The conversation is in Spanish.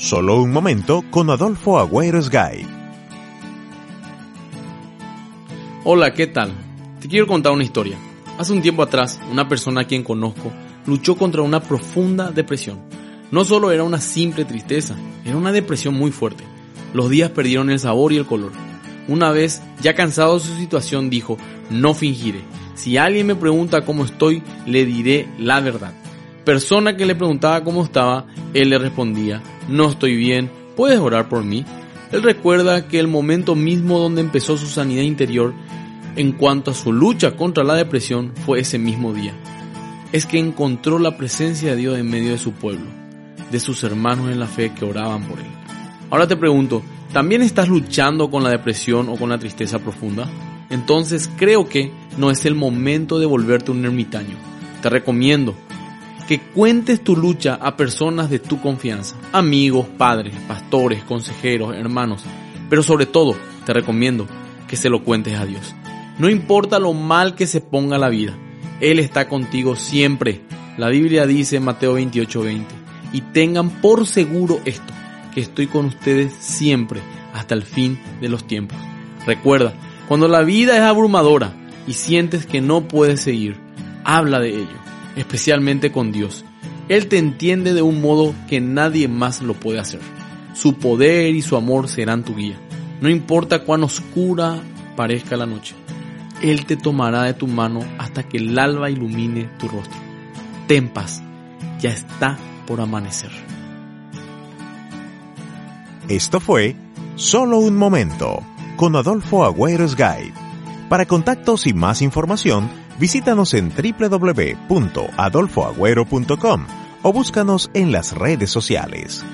Solo un momento con Adolfo Agüero Sgay. Hola, ¿qué tal? Te quiero contar una historia. Hace un tiempo atrás, una persona a quien conozco luchó contra una profunda depresión. No solo era una simple tristeza, era una depresión muy fuerte. Los días perdieron el sabor y el color. Una vez, ya cansado de su situación, dijo, no fingiré. Si alguien me pregunta cómo estoy, le diré la verdad. Persona que le preguntaba cómo estaba, él le respondía, no estoy bien, ¿puedes orar por mí? Él recuerda que el momento mismo donde empezó su sanidad interior en cuanto a su lucha contra la depresión fue ese mismo día. Es que encontró la presencia de Dios en medio de su pueblo, de sus hermanos en la fe que oraban por él. Ahora te pregunto, ¿también estás luchando con la depresión o con la tristeza profunda? Entonces creo que no es el momento de volverte un ermitaño. Te recomiendo que cuentes tu lucha a personas de tu confianza, amigos, padres, pastores, consejeros, hermanos, pero sobre todo te recomiendo que se lo cuentes a Dios. No importa lo mal que se ponga la vida, Él está contigo siempre. La Biblia dice en Mateo 28:20, y tengan por seguro esto, que estoy con ustedes siempre, hasta el fin de los tiempos. Recuerda, cuando la vida es abrumadora y sientes que no puedes seguir, habla de ello, especialmente con Dios. Él te entiende de un modo que nadie más lo puede hacer. Su poder y su amor serán tu guía. No importa cuán oscura parezca la noche. Él te tomará de tu mano hasta que el alba ilumine tu rostro. Ten paz, ya está por amanecer. Esto fue Solo un momento con Adolfo Agüero Sgay. Para contactos y más información, visítanos en www.adolfoagüero.com o búscanos en las redes sociales.